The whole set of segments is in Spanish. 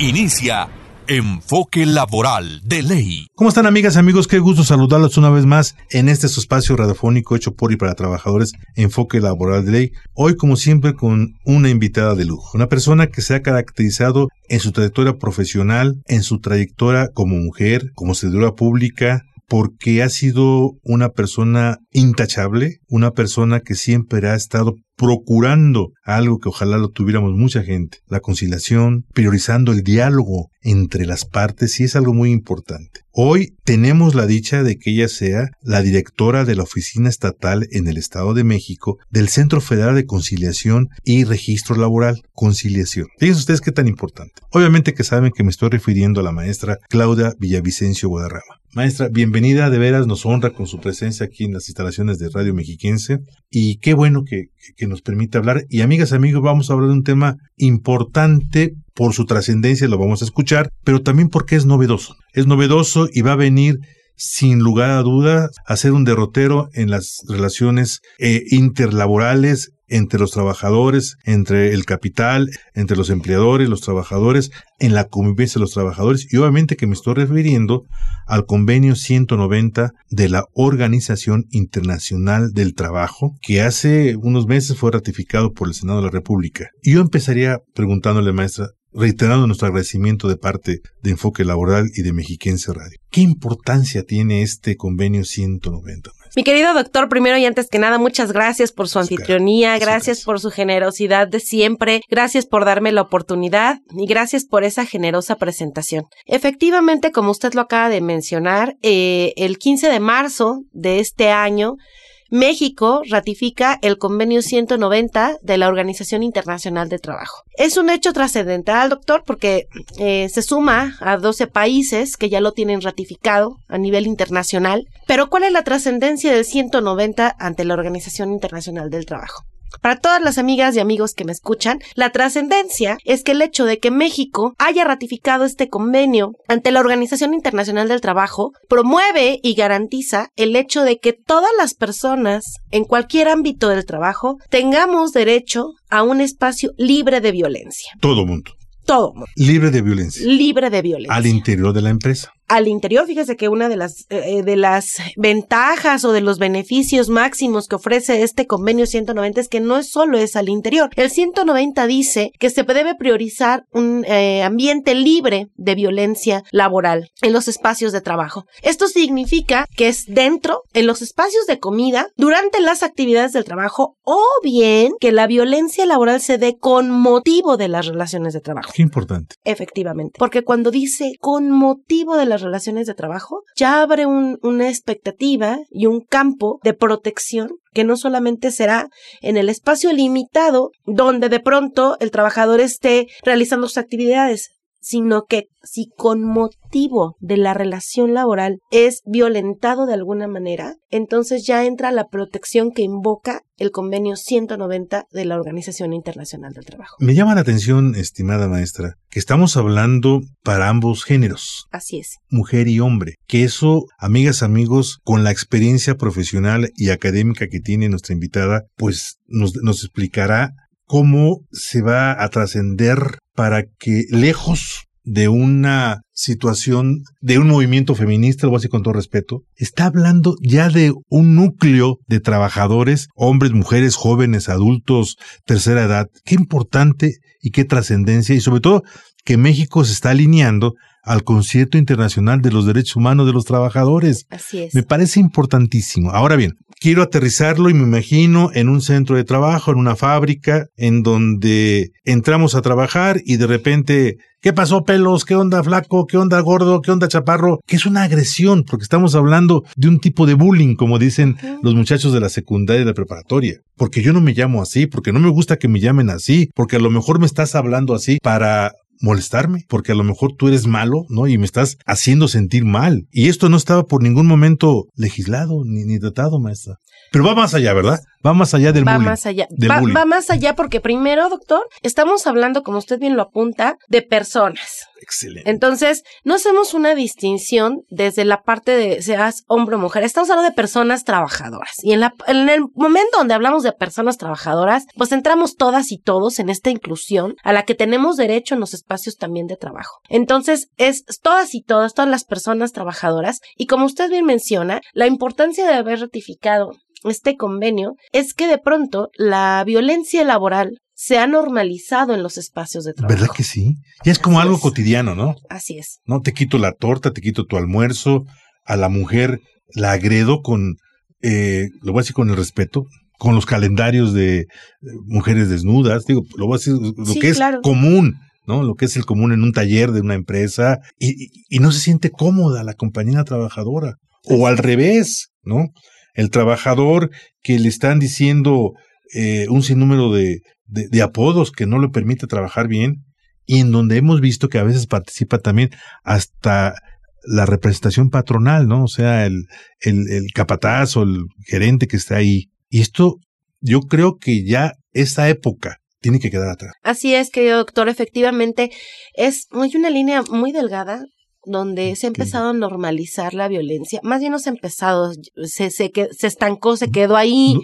Inicia Enfoque Laboral de Ley. ¿Cómo están amigas y amigos? Qué gusto saludarlos una vez más en este espacio radiofónico hecho por y para trabajadores Enfoque Laboral de Ley. Hoy como siempre con una invitada de lujo, una persona que se ha caracterizado en su trayectoria profesional, en su trayectoria como mujer, como servidora pública, porque ha sido una persona intachable, una persona que siempre ha estado procurando algo que ojalá lo tuviéramos mucha gente, la conciliación, priorizando el diálogo entre las partes y es algo muy importante. Hoy tenemos la dicha de que ella sea la directora de la Oficina Estatal en el Estado de México del Centro Federal de Conciliación y Registro Laboral, Conciliación. Fíjense ustedes qué tan importante. Obviamente que saben que me estoy refiriendo a la maestra Claudia Villavicencio Guadarrama. Maestra, bienvenida, de veras nos honra con su presencia aquí en las instalaciones de Radio Mexiquense y qué bueno que, que nos permite hablar. Y amigas, amigos, vamos a hablar de un tema importante por su trascendencia, lo vamos a escuchar, pero también porque es novedoso. Es novedoso y va a venir sin lugar a duda a ser un derrotero en las relaciones eh, interlaborales entre los trabajadores, entre el capital, entre los empleadores, los trabajadores, en la convivencia de los trabajadores y obviamente que me estoy refiriendo al convenio 190 de la Organización Internacional del Trabajo, que hace unos meses fue ratificado por el Senado de la República. Y yo empezaría preguntándole, maestra, reiterando nuestro agradecimiento de parte de Enfoque Laboral y de Mexiquense Radio. ¿Qué importancia tiene este convenio 190? Mi querido doctor, primero y antes que nada, muchas gracias por su anfitrionía, gracias por su generosidad de siempre, gracias por darme la oportunidad y gracias por esa generosa presentación. Efectivamente, como usted lo acaba de mencionar, eh, el 15 de marzo de este año, México ratifica el convenio 190 de la Organización Internacional de Trabajo. Es un hecho trascendental, doctor, porque eh, se suma a 12 países que ya lo tienen ratificado a nivel internacional. Pero ¿cuál es la trascendencia del 190 ante la Organización Internacional del Trabajo? Para todas las amigas y amigos que me escuchan, la trascendencia es que el hecho de que México haya ratificado este convenio ante la Organización Internacional del Trabajo promueve y garantiza el hecho de que todas las personas en cualquier ámbito del trabajo tengamos derecho a un espacio libre de violencia. Todo mundo. Todo. Libre de violencia. Libre de violencia. Al interior de la empresa al interior, fíjese que una de las, eh, de las ventajas o de los beneficios máximos que ofrece este convenio 190 es que no solo es al interior. El 190 dice que se debe priorizar un eh, ambiente libre de violencia laboral en los espacios de trabajo. Esto significa que es dentro, en los espacios de comida, durante las actividades del trabajo o bien que la violencia laboral se dé con motivo de las relaciones de trabajo. Qué importante. Efectivamente. Porque cuando dice con motivo de las relaciones de trabajo, ya abre una expectativa y un campo de protección que no solamente será en el espacio limitado donde de pronto el trabajador esté realizando sus actividades, sino que si con motivo de la relación laboral es violentado de alguna manera, entonces ya entra la protección que invoca el convenio 190 de la Organización Internacional del Trabajo. Me llama la atención, estimada maestra, que estamos hablando para ambos géneros. Así es. Mujer y hombre. Que eso, amigas, amigos, con la experiencia profesional y académica que tiene nuestra invitada, pues nos, nos explicará cómo se va a trascender para que lejos de una situación, de un movimiento feminista, lo voy a decir con todo respeto, está hablando ya de un núcleo de trabajadores, hombres, mujeres, jóvenes, adultos, tercera edad. Qué importante y qué trascendencia y sobre todo que México se está alineando al concierto internacional de los derechos humanos de los trabajadores. Así es. Me parece importantísimo. Ahora bien, quiero aterrizarlo y me imagino en un centro de trabajo, en una fábrica, en donde entramos a trabajar y de repente, ¿qué pasó pelos? ¿Qué onda flaco? ¿Qué onda gordo? ¿Qué onda chaparro? Que es una agresión, porque estamos hablando de un tipo de bullying, como dicen los muchachos de la secundaria y la preparatoria. Porque yo no me llamo así, porque no me gusta que me llamen así, porque a lo mejor me estás hablando así para molestarme, porque a lo mejor tú eres malo, ¿no? Y me estás haciendo sentir mal. Y esto no estaba por ningún momento legislado ni, ni tratado, maestra. Pero va más allá, ¿verdad? Va más allá del va más allá. Va, va, más allá porque primero, doctor, estamos hablando, como usted bien lo apunta, de personas. Excelente. Entonces, no hacemos una distinción desde la parte de seas hombre o mujer. Estamos hablando de personas trabajadoras. Y en, la, en el momento donde hablamos de personas trabajadoras, pues entramos todas y todos en esta inclusión a la que tenemos derecho en los espacios también de trabajo. Entonces, es todas y todas, todas las personas trabajadoras. Y como usted bien menciona, la importancia de haber ratificado este convenio es que de pronto la violencia laboral se ha normalizado en los espacios de trabajo. ¿Verdad que sí? Ya es como algo cotidiano, ¿no? Así es. No te quito la torta, te quito tu almuerzo, a la mujer la agredo con, eh, lo voy a decir con el respeto, con los calendarios de eh, mujeres desnudas, digo, lo voy a decir, lo que es común, ¿no? Lo que es el común en un taller de una empresa, y, y no se siente cómoda la compañera trabajadora, o al revés, ¿no? El trabajador que le están diciendo eh, un sinnúmero de, apodos que no le permite trabajar bien y en donde hemos visto que a veces participa también hasta la representación patronal, ¿no? O sea, el, el, capataz o el gerente que está ahí. Y esto yo creo que ya esta época tiene que quedar atrás. Así es, querido doctor, efectivamente es hay una línea muy delgada donde se ha empezado a normalizar la violencia. Más bien no se ha empezado, se, se, se estancó, se quedó ahí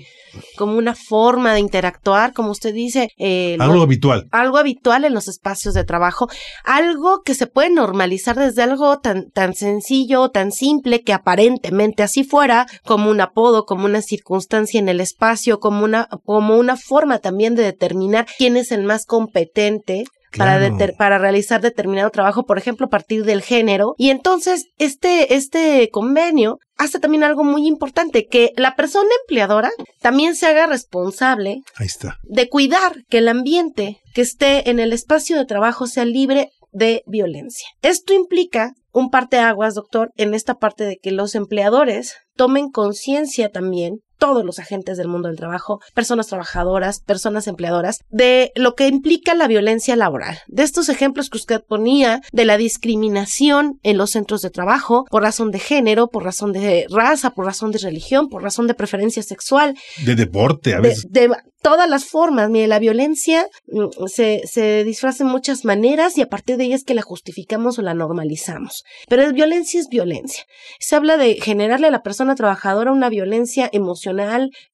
como una forma de interactuar, como usted dice. Eh, algo habitual. Algo habitual en los espacios de trabajo. Algo que se puede normalizar desde algo tan, tan sencillo, tan simple, que aparentemente así fuera, como un apodo, como una circunstancia en el espacio, como una, como una forma también de determinar quién es el más competente para, para realizar determinado trabajo, por ejemplo, a partir del género. Y entonces, este, este convenio hace también algo muy importante, que la persona empleadora también se haga responsable Ahí está. de cuidar que el ambiente que esté en el espacio de trabajo sea libre de violencia. Esto implica un parteaguas, doctor, en esta parte de que los empleadores tomen conciencia también todos los agentes del mundo del trabajo, personas trabajadoras, personas empleadoras, de lo que implica la violencia laboral. De estos ejemplos que usted ponía de la discriminación en los centros de trabajo por razón de género, por razón de raza, por razón de religión, por razón de preferencia sexual. De deporte, a veces. De, todas las formas. Mire, la violencia mm, se, se disfraza en muchas maneras y a partir de ellas que la justificamos o la normalizamos. Pero violencia es violencia. Se habla de generarle a la persona trabajadora una violencia emocional,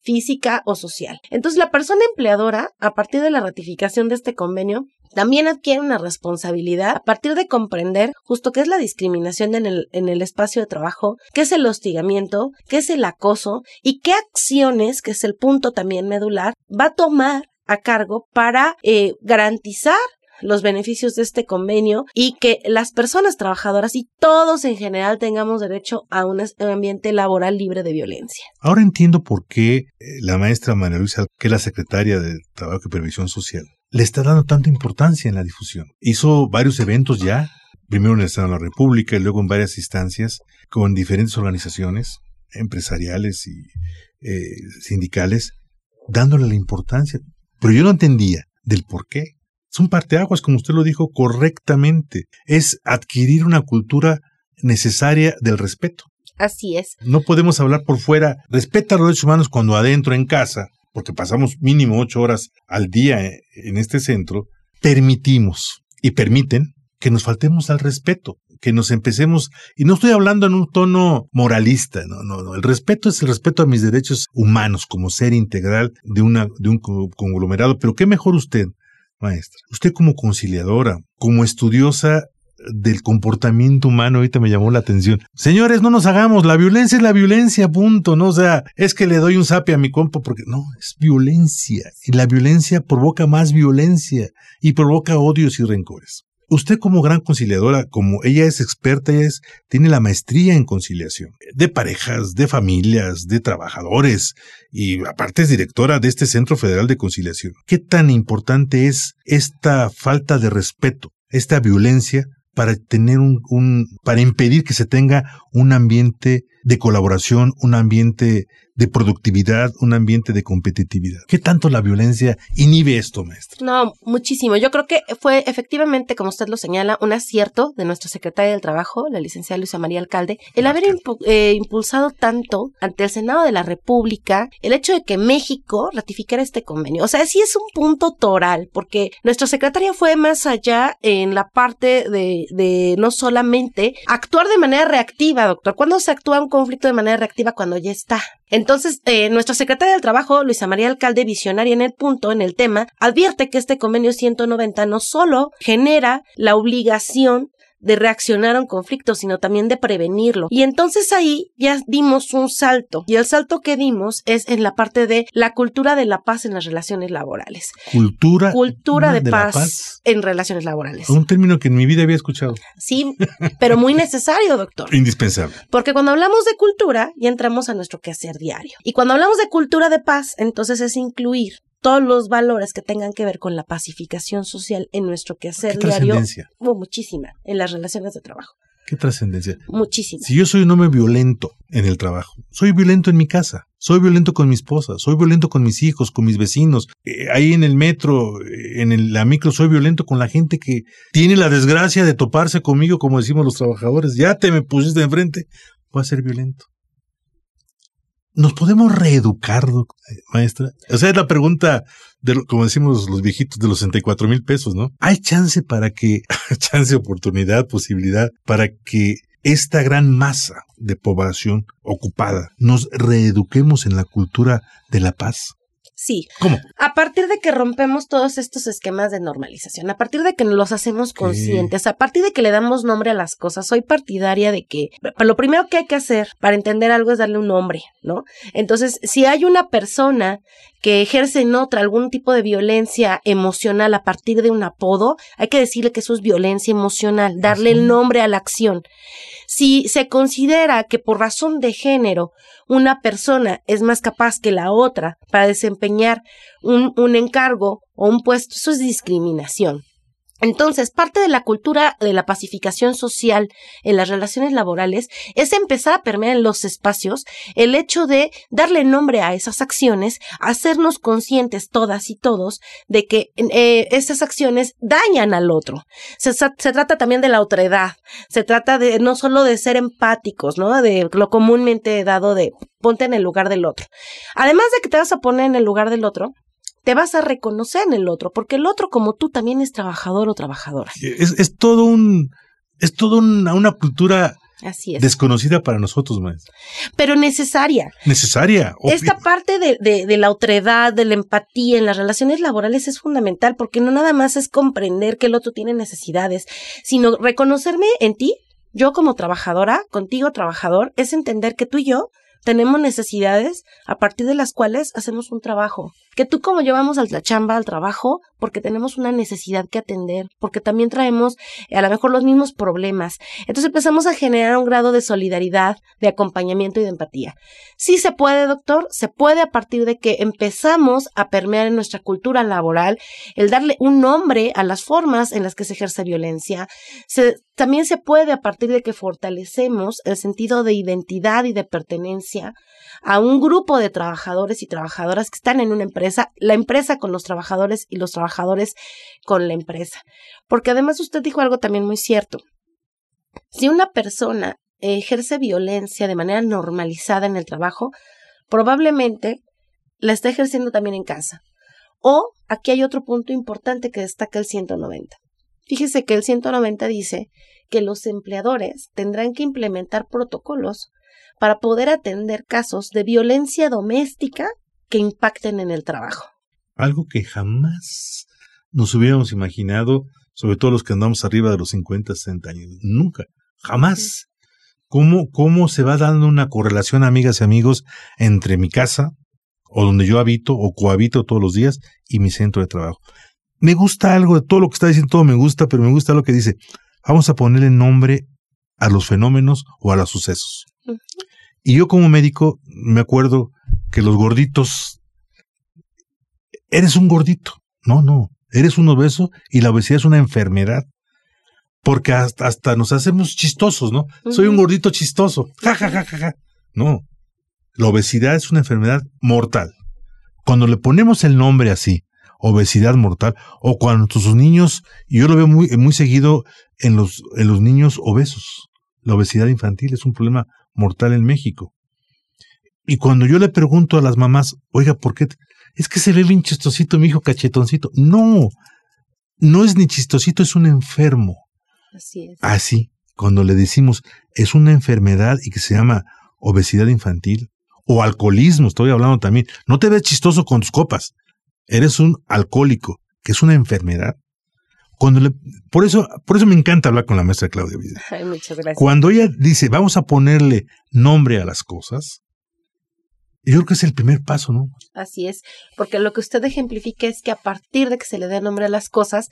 física o social. Entonces, la persona empleadora, a partir de la ratificación de este convenio, también adquiere una responsabilidad a partir de comprender justo qué es la discriminación en el, en el espacio de trabajo, qué es el hostigamiento, qué es el acoso y qué acciones, que es el punto también medular, va a tomar a cargo para eh, garantizar los beneficios de este convenio y que las personas trabajadoras y todos en general tengamos derecho a un ambiente laboral libre de violencia. Ahora entiendo por qué eh, la maestra María Luisa, que es la secretaria de Trabajo y Previsión Social, le está dando tanta importancia en la difusión. Hizo varios eventos ya, primero en el Estado de la República y luego en varias instancias con diferentes organizaciones empresariales y eh, sindicales, dándole la importancia. Pero yo no entendía del por qué. Es un parteaguas, como usted lo dijo correctamente. Es adquirir una cultura necesaria del respeto. Así es. No podemos hablar por fuera, respeta los derechos humanos cuando adentro en casa porque pasamos mínimo ocho horas al día eh, en este centro, permitimos y permiten que nos faltemos al respeto, que nos empecemos, y no estoy hablando en un tono moralista, no, no, no, el respeto es el respeto a mis derechos humanos como ser integral de, una, de un conglomerado, pero qué mejor usted, maestra, usted como conciliadora, como estudiosa del comportamiento humano ahorita me llamó la atención. Señores, no nos hagamos, la violencia es la violencia, punto, no sea, es que le doy un sape a mi compa porque no, es violencia y la violencia provoca más violencia y provoca odios y rencores. Usted como gran conciliadora, como ella es experta, ella es, tiene la maestría en conciliación, de parejas, de familias, de trabajadores, y aparte es directora de este Centro Federal de Conciliación. ¿Qué tan importante es esta falta de respeto, esta violencia para tener un, para impedir que se tenga un ambiente de colaboración, un ambiente de productividad, un ambiente de competitividad. ¿Qué tanto la violencia inhibe esto, maestro? No, muchísimo. Yo creo que fue efectivamente, como usted lo señala, un acierto de nuestra secretaria del Trabajo, la licenciada Luisa María Alcalde, el haber eh, impulsado tanto ante el Senado de la República el hecho de que México ratificara este convenio. O sea, sí es un punto toral, porque nuestra secretaria fue más allá en la parte de, de no solamente actuar de manera reactiva, doctor. ¿Cuándo se actúa un conflicto de manera reactiva? Cuando ya está. Entonces, eh, nuestra secretaria del Trabajo, Luisa María Alcalde, visionaria en el punto, en el tema, advierte que este convenio 190 no solo genera la obligación de reaccionar a un conflicto, sino también de prevenirlo. Y entonces ahí ya dimos un salto. Y el salto que dimos es en la parte de la cultura de la paz en las relaciones laborales. Cultura, cultura de, paz, en relaciones laborales. Un término que en mi vida había escuchado. Sí, pero muy necesario, doctor. Indispensable. Porque cuando hablamos de cultura, ya entramos a nuestro quehacer diario. Y cuando hablamos de cultura de paz, entonces es incluir todos los valores que tengan que ver con la pacificación social en nuestro quehacer ¿Qué diario. Hubo muchísima en las relaciones de trabajo. ¿Qué trascendencia? Muchísima. Si yo soy un hombre violento en el trabajo, soy violento en mi casa, soy violento con mi esposa, soy violento con mis hijos, con mis vecinos, eh, ahí en el metro, eh, en el- la micro, soy violento con la gente que tiene la desgracia de toparse conmigo, como decimos los trabajadores, ya te me pusiste enfrente, voy a ser violento. ¿Nos podemos reeducar, eh, maestra? O sea, es la pregunta, de como decimos los viejitos, de los 64 mil pesos, ¿no? ¿Hay chance para que, chance, oportunidad, posibilidad, para que esta gran masa de población ocupada nos reeduquemos en la cultura de la paz? Sí. ¿Cómo? A partir de que rompemos todos estos esquemas de normalización, a partir de que los hacemos conscientes, a partir de que le damos nombre a las cosas, soy partidaria de que lo primero que hay que hacer para entender algo es darle un nombre, ¿no? Entonces, si hay una persona que ejerce en otra algún tipo de violencia emocional a partir de un apodo, hay que decirle que eso es violencia emocional, darle el nombre a la acción. Si se considera que por razón de género una persona es más capaz que la otra para desempeñar un, un encargo o un puesto, eso es discriminación. Entonces, parte de la cultura de la pacificación social en las relaciones laborales es empezar a permear en los espacios el hecho de darle nombre a esas acciones, hacernos conscientes todas y todos de que eh, esas acciones dañan al otro. Se, se trata también de la otredad, se trata de no solo de ser empáticos, ¿no? De lo comúnmente dado de ponte en el lugar del otro. Además de que te vas a poner en el lugar del otro, te vas a reconocer en el otro, porque el otro como tú también es trabajador o trabajadora. Es, es todo un, es toda una, una cultura Así es. desconocida para nosotros, maestra. Pero necesaria. Necesaria. obvio. Esta parte de, de, de la otredad, de la empatía en las relaciones laborales es fundamental porque no nada más es comprender que el otro tiene necesidades, sino reconocerme en ti, yo como trabajadora, contigo trabajador, es entender que tú y yo tenemos necesidades a partir de las cuales hacemos un trabajo. Que tú como yo vamos a la chamba, al trabajo, porque tenemos una necesidad que atender, porque también traemos eh, a lo mejor los mismos problemas. Entonces empezamos a generar un grado de solidaridad, de acompañamiento y de empatía. Sí se puede, doctor, se puede a partir de que empezamos a permear en nuestra cultura laboral el darle un nombre a las formas en las que se ejerce violencia. Se, también se puede a partir de que fortalecemos el sentido de identidad y de pertenencia a un grupo de trabajadores y trabajadoras que están en una empresa, la empresa con los trabajadores y los trabajadores con la empresa. Porque además usted dijo algo también muy cierto. Si una persona ejerce violencia de manera normalizada en el trabajo, probablemente la está ejerciendo también en casa. O aquí hay otro punto importante que destaca el 190. Fíjese que el 190 dice que los empleadores tendrán que implementar protocolos para poder atender casos de violencia doméstica que impacten en el trabajo. Algo que jamás nos hubiéramos imaginado, sobre todo los que andamos arriba de los 50, 60 años. Nunca, jamás. ¿Cómo, ¿Cómo se va dando una correlación, amigas y amigos, entre mi casa, o donde yo habito, o cohabito todos los días, y mi centro de trabajo? Me gusta algo de todo lo que está diciendo, todo me gusta, pero me gusta lo que dice. Vamos a ponerle nombre a los fenómenos o a los sucesos. Y yo como médico me acuerdo que los gorditos, eres un gordito. No, no, eres un obeso y la obesidad es una enfermedad. Porque hasta, hasta nos hacemos chistosos, ¿no? Soy un gordito chistoso. Ja, ja, ja, ja, ja. No. La obesidad es una enfermedad mortal. Cuando le ponemos el nombre así, obesidad mortal, o cuando sus niños, y yo lo veo muy, muy seguido en los, en los niños obesos. La obesidad infantil es un problema mortal en México. Y cuando yo le pregunto a las mamás, oiga, ¿por qué? Es que se ve bien chistosito mi hijo cachetoncito. No, no es ni chistosito, es un enfermo. Así es. Así, cuando le decimos, es una enfermedad y que se llama obesidad infantil o alcoholismo, estoy hablando también. No te ves chistoso con tus copas. Eres un alcohólico, que es una enfermedad. Cuando le, por eso, por eso me encanta hablar con la maestra Claudia Vidal. Ay, muchas gracias. Cuando ella dice, vamos a ponerle nombre a las cosas, yo creo que es el primer paso, ¿no? Así es, porque lo que usted ejemplifica es que a partir de que se le dé nombre a las cosas,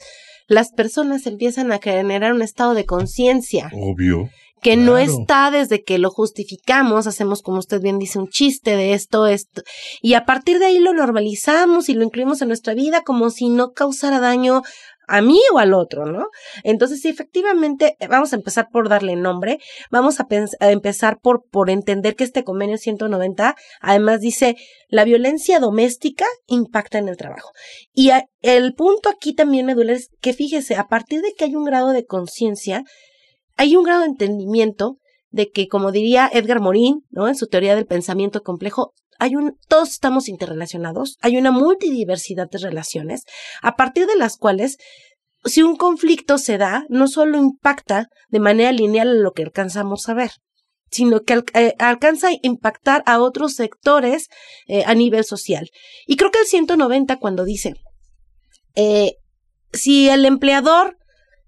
las personas empiezan a generar un estado de conciencia. Obvio. Que no está desde que lo justificamos, hacemos como usted bien dice un chiste de esto, esto, y a partir de ahí lo normalizamos y lo incluimos en nuestra vida como si no causara daño a mí o al otro, ¿no? Entonces, sí, efectivamente, eh, vamos a empezar por darle nombre, vamos a, empezar por, entender que este convenio 190 además dice, la violencia doméstica impacta en el trabajo. Y el punto aquí también me duele es que fíjese, a partir de que hay un grado de conciencia, hay un grado de entendimiento de que, como diría Edgar Morin, ¿no? En su teoría del pensamiento complejo, hay un, todos estamos interrelacionados, hay una multidiversidad de relaciones, a partir de las cuales, si un conflicto se da, no solo impacta de manera lineal lo que alcanzamos a ver, sino que eh, alcanza a impactar a otros sectores eh, a nivel social. Y creo que el 190 cuando dice, eh, si el empleador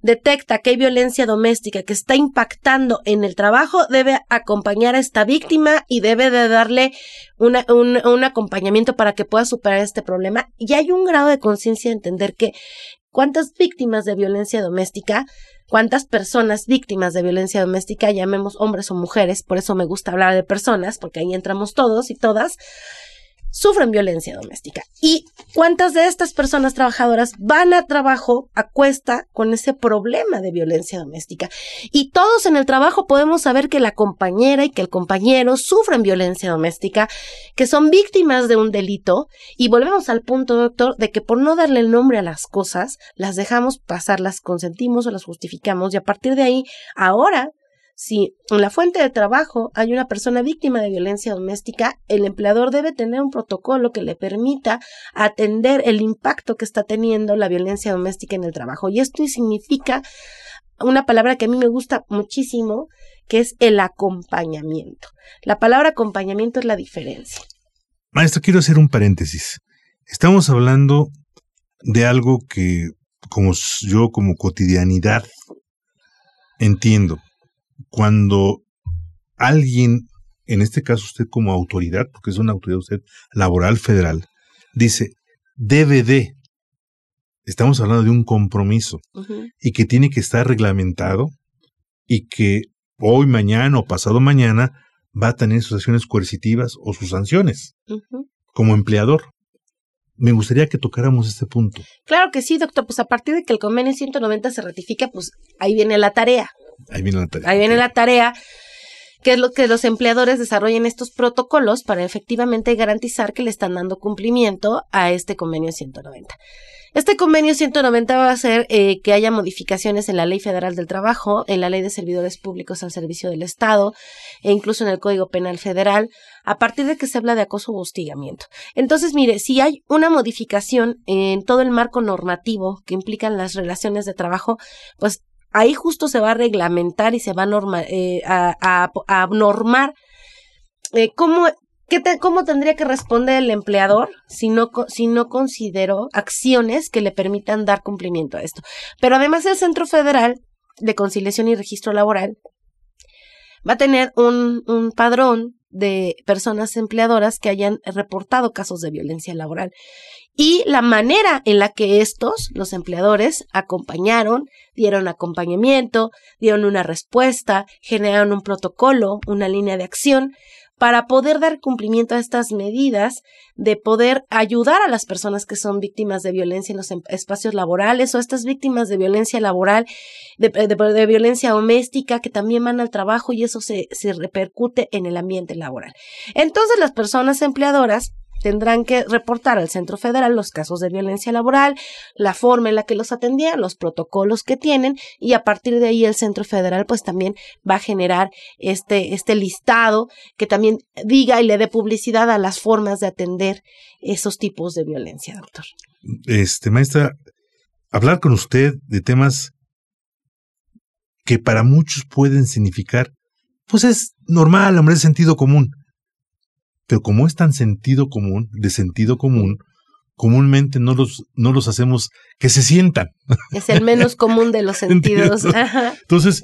detecta que hay violencia doméstica que está impactando en el trabajo, debe acompañar a esta víctima y debe de darle una, un, un, acompañamiento para que pueda superar este problema. Y hay un grado de conciencia de entender que cuántas víctimas de violencia doméstica, cuántas personas víctimas de violencia doméstica, llamemos hombres o mujeres, por eso me gusta hablar de personas, porque ahí entramos todos y todas, sufren violencia doméstica. ¿Y cuántas de estas personas trabajadoras van a trabajo a cuesta con ese problema de violencia doméstica? Y todos en el trabajo podemos saber que la compañera y que el compañero sufren violencia doméstica, que son víctimas de un delito. Y volvemos al punto, doctor, de que por no darle el nombre a las cosas, las dejamos pasar, las consentimos o las justificamos. Y a partir de ahí, ahora si en la fuente de trabajo hay una persona víctima de violencia doméstica, el empleador debe tener un protocolo que le permita atender el impacto que está teniendo la violencia doméstica en el trabajo. Y esto significa una palabra que a mí me gusta muchísimo, que es el acompañamiento. La palabra acompañamiento es la diferencia. Maestro, quiero hacer un paréntesis. Estamos hablando de algo que como yo como cotidianidad entiendo cuando alguien, en este caso usted como autoridad, porque es una autoridad usted laboral federal, dice, debe de, estamos hablando de un compromiso y que tiene que estar reglamentado y que hoy, mañana o pasado mañana va a tener sus acciones coercitivas o sus sanciones como empleador. Me gustaría que tocáramos este punto. Claro que sí, doctor. Pues a partir de que el convenio 190 se ratifica, pues ahí viene la tarea. Ahí viene la tarea. Ahí viene la tarea que es lo que los empleadores desarrollen estos protocolos para efectivamente garantizar que le están dando cumplimiento a este convenio 190. Este convenio 190 va a hacer eh, que haya modificaciones en la Ley Federal del Trabajo, en la Ley de Servidores Públicos al Servicio del Estado e incluso en el Código Penal Federal, a partir de que se habla de acoso o hostigamiento. Entonces, mire, si hay una modificación en todo el marco normativo que implican las relaciones de trabajo, pues ahí justo se va a reglamentar y se va a, eh, a, normar eh, cómo, cómo tendría que responder el empleador si no, si no consideró acciones que le permitan dar cumplimiento a esto. Pero además el Centro Federal de Conciliación y Registro Laboral va a tener un, un padrón de personas empleadoras que hayan reportado casos de violencia laboral. Y la manera en la que estos, los empleadores, acompañaron, dieron acompañamiento, dieron una respuesta, generaron un protocolo, una línea de acción para poder dar cumplimiento a estas medidas de poder ayudar a las personas que son víctimas de violencia en los em, espacios laborales o estas víctimas de violencia laboral, de, violencia doméstica que también van al trabajo y eso se, se repercute en el ambiente laboral. Entonces las personas empleadoras tendrán que reportar al Centro Federal los casos de violencia laboral, la forma en la que los atendían, los protocolos que tienen y a partir de ahí el Centro Federal pues también va a generar este, este listado que también diga y le dé publicidad a las formas de atender esos tipos de violencia, doctor. Este, maestra, hablar con usted de temas que para muchos pueden significar, pues es normal, hombre, es sentido común. Pero como es tan sentido común, de sentido común, comúnmente no los, no los hacemos que se sientan. Es el menos común de los sentidos. Entonces,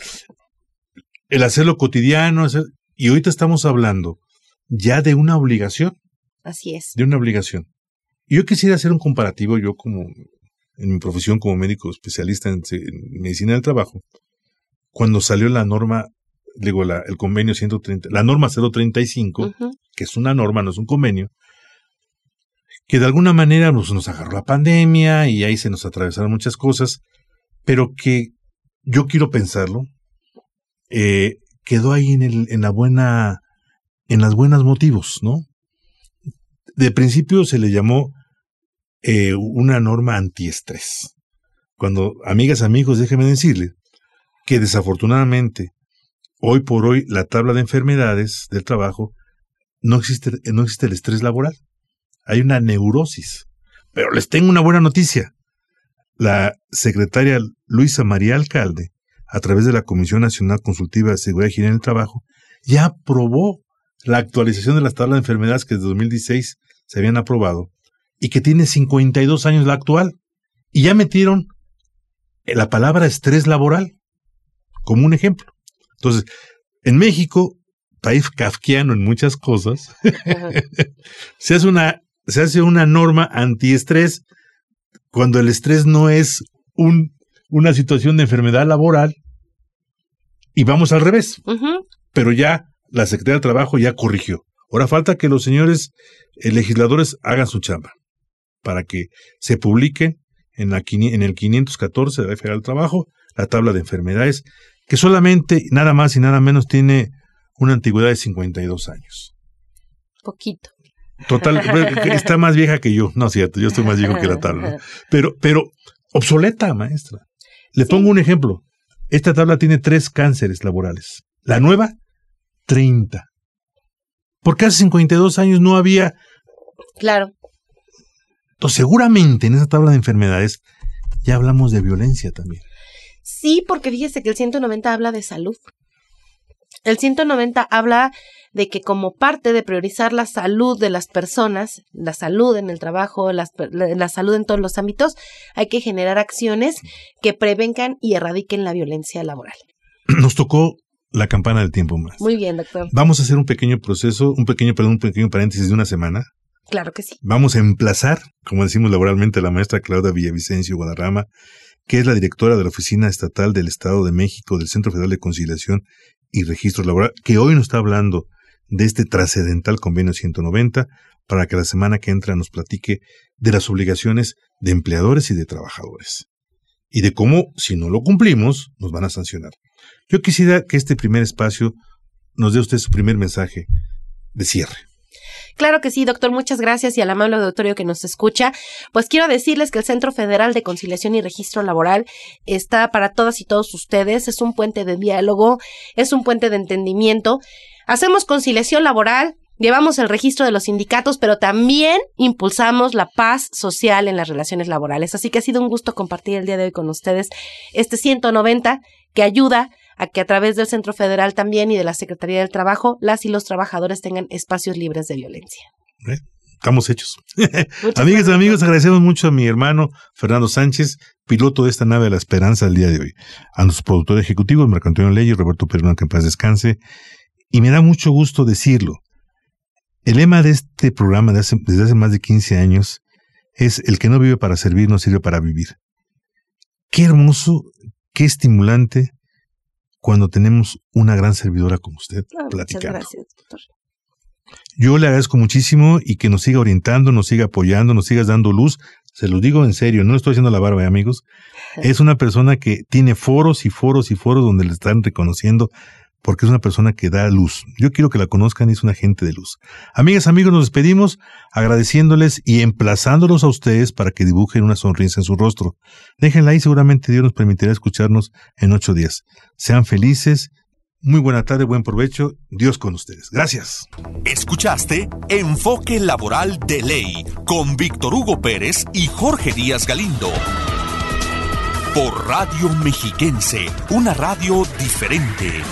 el hacerlo cotidiano, y ahorita estamos hablando ya de una obligación. Así es. De una obligación. Yo quisiera hacer un comparativo, yo como en mi profesión como médico especialista en, medicina del trabajo, cuando salió la norma digo, la, el convenio 130, la norma 035, que es una norma, no es un convenio, que de alguna manera nos, nos agarró la pandemia y ahí se nos atravesaron muchas cosas, pero que yo quiero pensarlo, eh, quedó ahí en, el, en la buena, en las buenas motivos, ¿no? De principio se le llamó eh, una norma antiestrés. Cuando, amigas, amigos, déjenme decirle que desafortunadamente Hoy por hoy, la tabla de enfermedades del trabajo no existe, no existe el estrés laboral. Hay una neurosis. Pero les tengo una buena noticia. La secretaria Luisa María Alcalde, a través de la Comisión Nacional Consultiva de Seguridad y Higiene del Trabajo, ya aprobó la actualización de las tablas de enfermedades que desde 2016 se habían aprobado y que tiene 52 años la actual. Y ya metieron la palabra estrés laboral como un ejemplo. Entonces, en México, país kafkiano en muchas cosas, se, hace una, se hace una norma antiestrés cuando el estrés no es un, una situación de enfermedad laboral y vamos al revés. Pero ya la Secretaría de Trabajo ya corrigió. Ahora falta que los señores eh, legisladores hagan su chamba para que se publique en, la, en el 514 de la Federal del Trabajo la tabla de enfermedades que solamente, nada más y nada menos, tiene una antigüedad de 52 años. Poquito. Total, está más vieja que yo. No es cierto, yo estoy más viejo que la tabla. Pero, pero obsoleta, maestra. Le pongo un ejemplo. Esta tabla tiene tres cánceres laborales. La nueva, 30. Porque hace 52 años no había. Claro. Entonces, seguramente en esa tabla de enfermedades ya hablamos de violencia también. Sí, porque fíjese que el 190 habla de salud. El 190 habla de que como parte de priorizar la salud de las personas, la salud en el trabajo, la, salud en todos los ámbitos, hay que generar acciones que prevengan y erradiquen la violencia laboral. Nos tocó la campana del tiempo más. Muy bien, doctor. Vamos a hacer un pequeño proceso, un pequeño, perdón, un pequeño paréntesis de una semana. Claro que sí. Vamos a emplazar, como decimos laboralmente, a la maestra Claudia Villavicencio Guadarrama que es la directora de la Oficina Estatal del Estado de México del Centro Federal de Conciliación y Registro Laboral, que hoy nos está hablando de este trascendental convenio 190 para que la semana que entra nos platique de las obligaciones de empleadores y de trabajadores y de cómo, si no lo cumplimos, nos van a sancionar. Yo quisiera que este primer espacio nos dé usted su primer mensaje de cierre. Claro que sí, doctor, muchas gracias y al amable auditorio que nos escucha. Pues quiero decirles que el Centro Federal de Conciliación y Registro Laboral está para todas y todos ustedes, es un puente de diálogo, es un puente de entendimiento. Hacemos conciliación laboral, Llevamos el registro de los sindicatos, pero también impulsamos la paz social en las relaciones laborales. Así que ha sido un gusto compartir el día de hoy con ustedes este 190 que ayuda a que a través del Centro Federal también y de la Secretaría del Trabajo, las y los trabajadores tengan espacios libres de violencia. ¿Eh? Estamos hechos. Amigas y amigos, agradecemos mucho a mi hermano Fernando Sánchez, piloto de esta nave de la esperanza el día de hoy. A nuestros productores ejecutivos, Marco Antonio Ley y Roberto Peruna, que en paz descanse. Y me da mucho gusto decirlo. El lema de este programa desde hace más de 15 años es el que no vive para servir, no sirve para vivir. Qué hermoso, qué estimulante cuando tenemos una gran servidora como usted platicando. Muchas gracias, doctor. Yo le agradezco muchísimo y que nos siga orientando, nos siga apoyando, nos siga dando luz. Se lo digo en serio, no estoy haciendo la barba, ¿eh, amigos. Es una persona que tiene foros y foros y foros donde le están reconociendo porque es una persona que da luz. Yo quiero que la conozcan y es un agente de luz. Amigas, amigos, nos despedimos agradeciéndoles y emplazándolos a ustedes para que dibujen una sonrisa en su rostro. Déjenla ahí, seguramente Dios nos permitirá escucharnos en ocho días. Sean felices. Muy buena tarde, buen provecho. Dios con ustedes. Gracias. Escuchaste Enfoque Laboral de Ley con Víctor Hugo Pérez y Jorge Díaz Galindo. Por Radio Mexiquense, una radio diferente.